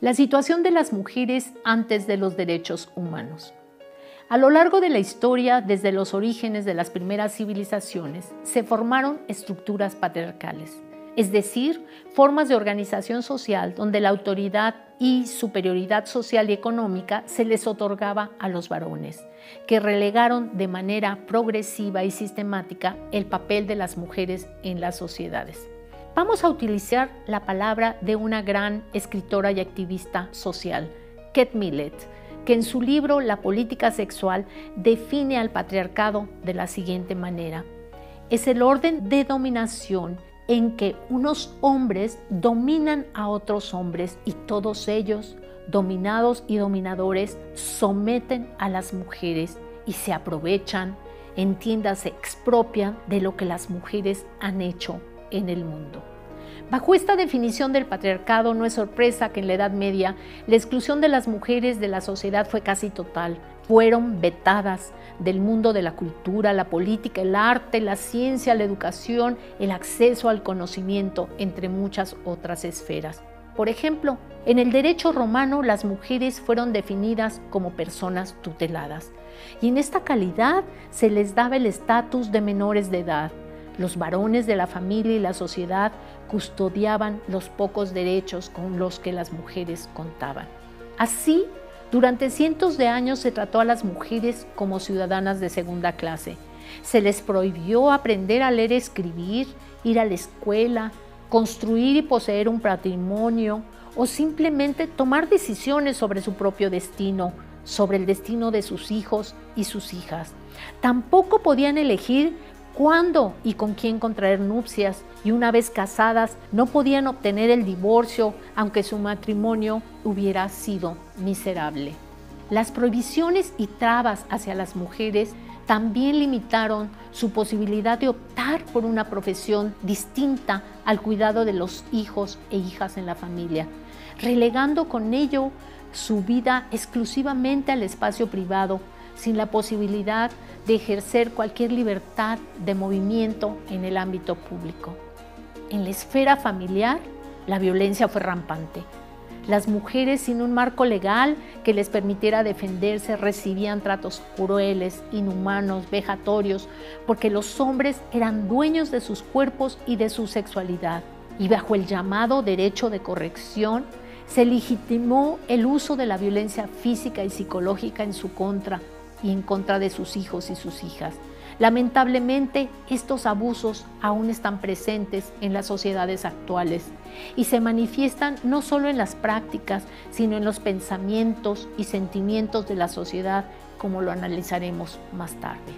La situación de las mujeres antes de los derechos humanos. A lo largo de la historia, desde los orígenes de las primeras civilizaciones, se formaron estructuras patriarcales, es decir, formas de organización social donde la autoridad y superioridad social y económica se les otorgaba a los varones, que relegaron de manera progresiva y sistemática el papel de las mujeres en las sociedades. Vamos a utilizar la palabra de una gran escritora y activista social, Kate Millett, que en su libro La política sexual define al patriarcado de la siguiente manera. Es el orden de dominación en que unos hombres dominan a otros hombres y todos ellos, dominados y dominadores, someten a las mujeres y se aprovechan, entiéndase, expropian de lo que las mujeres han hecho en el mundo. Bajo esta definición del patriarcado no es sorpresa que en la Edad Media la exclusión de las mujeres de la sociedad fue casi total. Fueron vetadas del mundo de la cultura, la política, el arte, la ciencia, la educación, el acceso al conocimiento, entre muchas otras esferas. Por ejemplo, en el derecho romano las mujeres fueron definidas como personas tuteladas y en esta calidad se les daba el estatus de menores de edad. Los varones de la familia y la sociedad custodiaban los pocos derechos con los que las mujeres contaban. Así, durante cientos de años se trató a las mujeres como ciudadanas de segunda clase. Se les prohibió aprender a leer y escribir, ir a la escuela, construir y poseer un patrimonio o simplemente tomar decisiones sobre su propio destino, sobre el destino de sus hijos y sus hijas. Tampoco podían elegir cuándo y con quién contraer nupcias y una vez casadas no podían obtener el divorcio aunque su matrimonio hubiera sido miserable. Las prohibiciones y trabas hacia las mujeres también limitaron su posibilidad de optar por una profesión distinta al cuidado de los hijos e hijas en la familia, relegando con ello su vida exclusivamente al espacio privado, sin la posibilidad de ejercer cualquier libertad de movimiento en el ámbito público. En la esfera familiar, la violencia fue rampante. Las mujeres sin un marco legal que les permitiera defenderse recibían tratos crueles, inhumanos, vejatorios, porque los hombres eran dueños de sus cuerpos y de su sexualidad. Y bajo el llamado derecho de corrección, se legitimó el uso de la violencia física y psicológica en su contra, y en contra de sus hijos y sus hijas. Lamentablemente, estos abusos aún están presentes en las sociedades actuales y se manifiestan no solo en las prácticas, sino en los pensamientos y sentimientos de la sociedad, como lo analizaremos más tarde.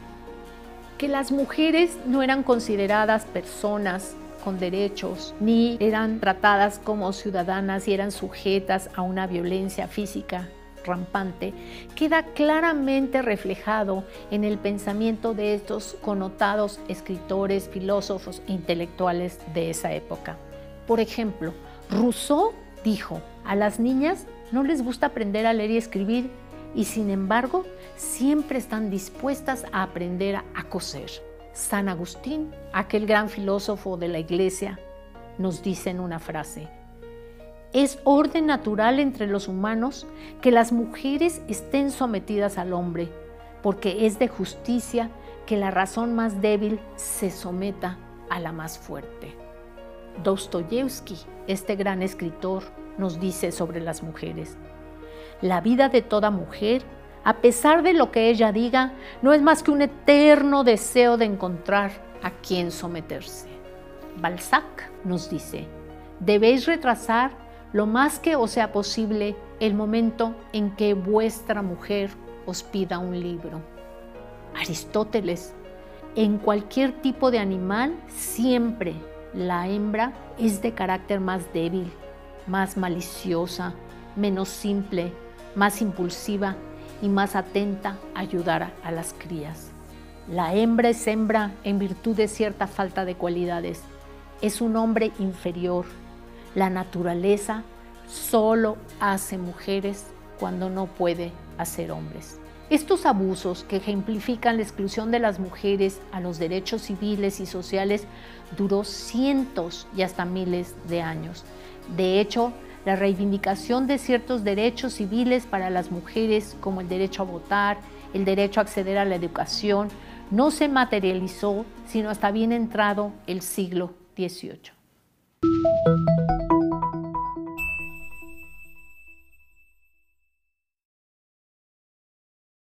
Que las mujeres no eran consideradas personas con derechos, ni eran tratadas como ciudadanas y eran sujetas a una violencia física rampante, queda claramente reflejado en el pensamiento de estos connotados escritores, filósofos e intelectuales de esa época. Por ejemplo, Rousseau dijo, a las niñas no les gusta aprender a leer y escribir y sin embargo siempre están dispuestas a aprender a coser. San Agustín, aquel gran filósofo de la iglesia, nos dice en una frase, es orden natural entre los humanos que las mujeres estén sometidas al hombre, porque es de justicia que la razón más débil se someta a la más fuerte. Dostoyevsky, este gran escritor, nos dice sobre las mujeres, la vida de toda mujer, a pesar de lo que ella diga, no es más que un eterno deseo de encontrar a quien someterse. Balzac nos dice, debéis retrasar lo más que os sea posible el momento en que vuestra mujer os pida un libro. Aristóteles, en cualquier tipo de animal, siempre la hembra es de carácter más débil, más maliciosa, menos simple, más impulsiva y más atenta a ayudar a las crías. La hembra es hembra en virtud de cierta falta de cualidades. Es un hombre inferior, la naturaleza solo hace mujeres cuando no puede hacer hombres. Estos abusos que ejemplifican la exclusión de las mujeres a los derechos civiles y sociales duró cientos y hasta miles de años. De hecho, la reivindicación de ciertos derechos civiles para las mujeres, como el derecho a votar, el derecho a acceder a la educación, no se materializó sino hasta bien entrado el siglo XVIII.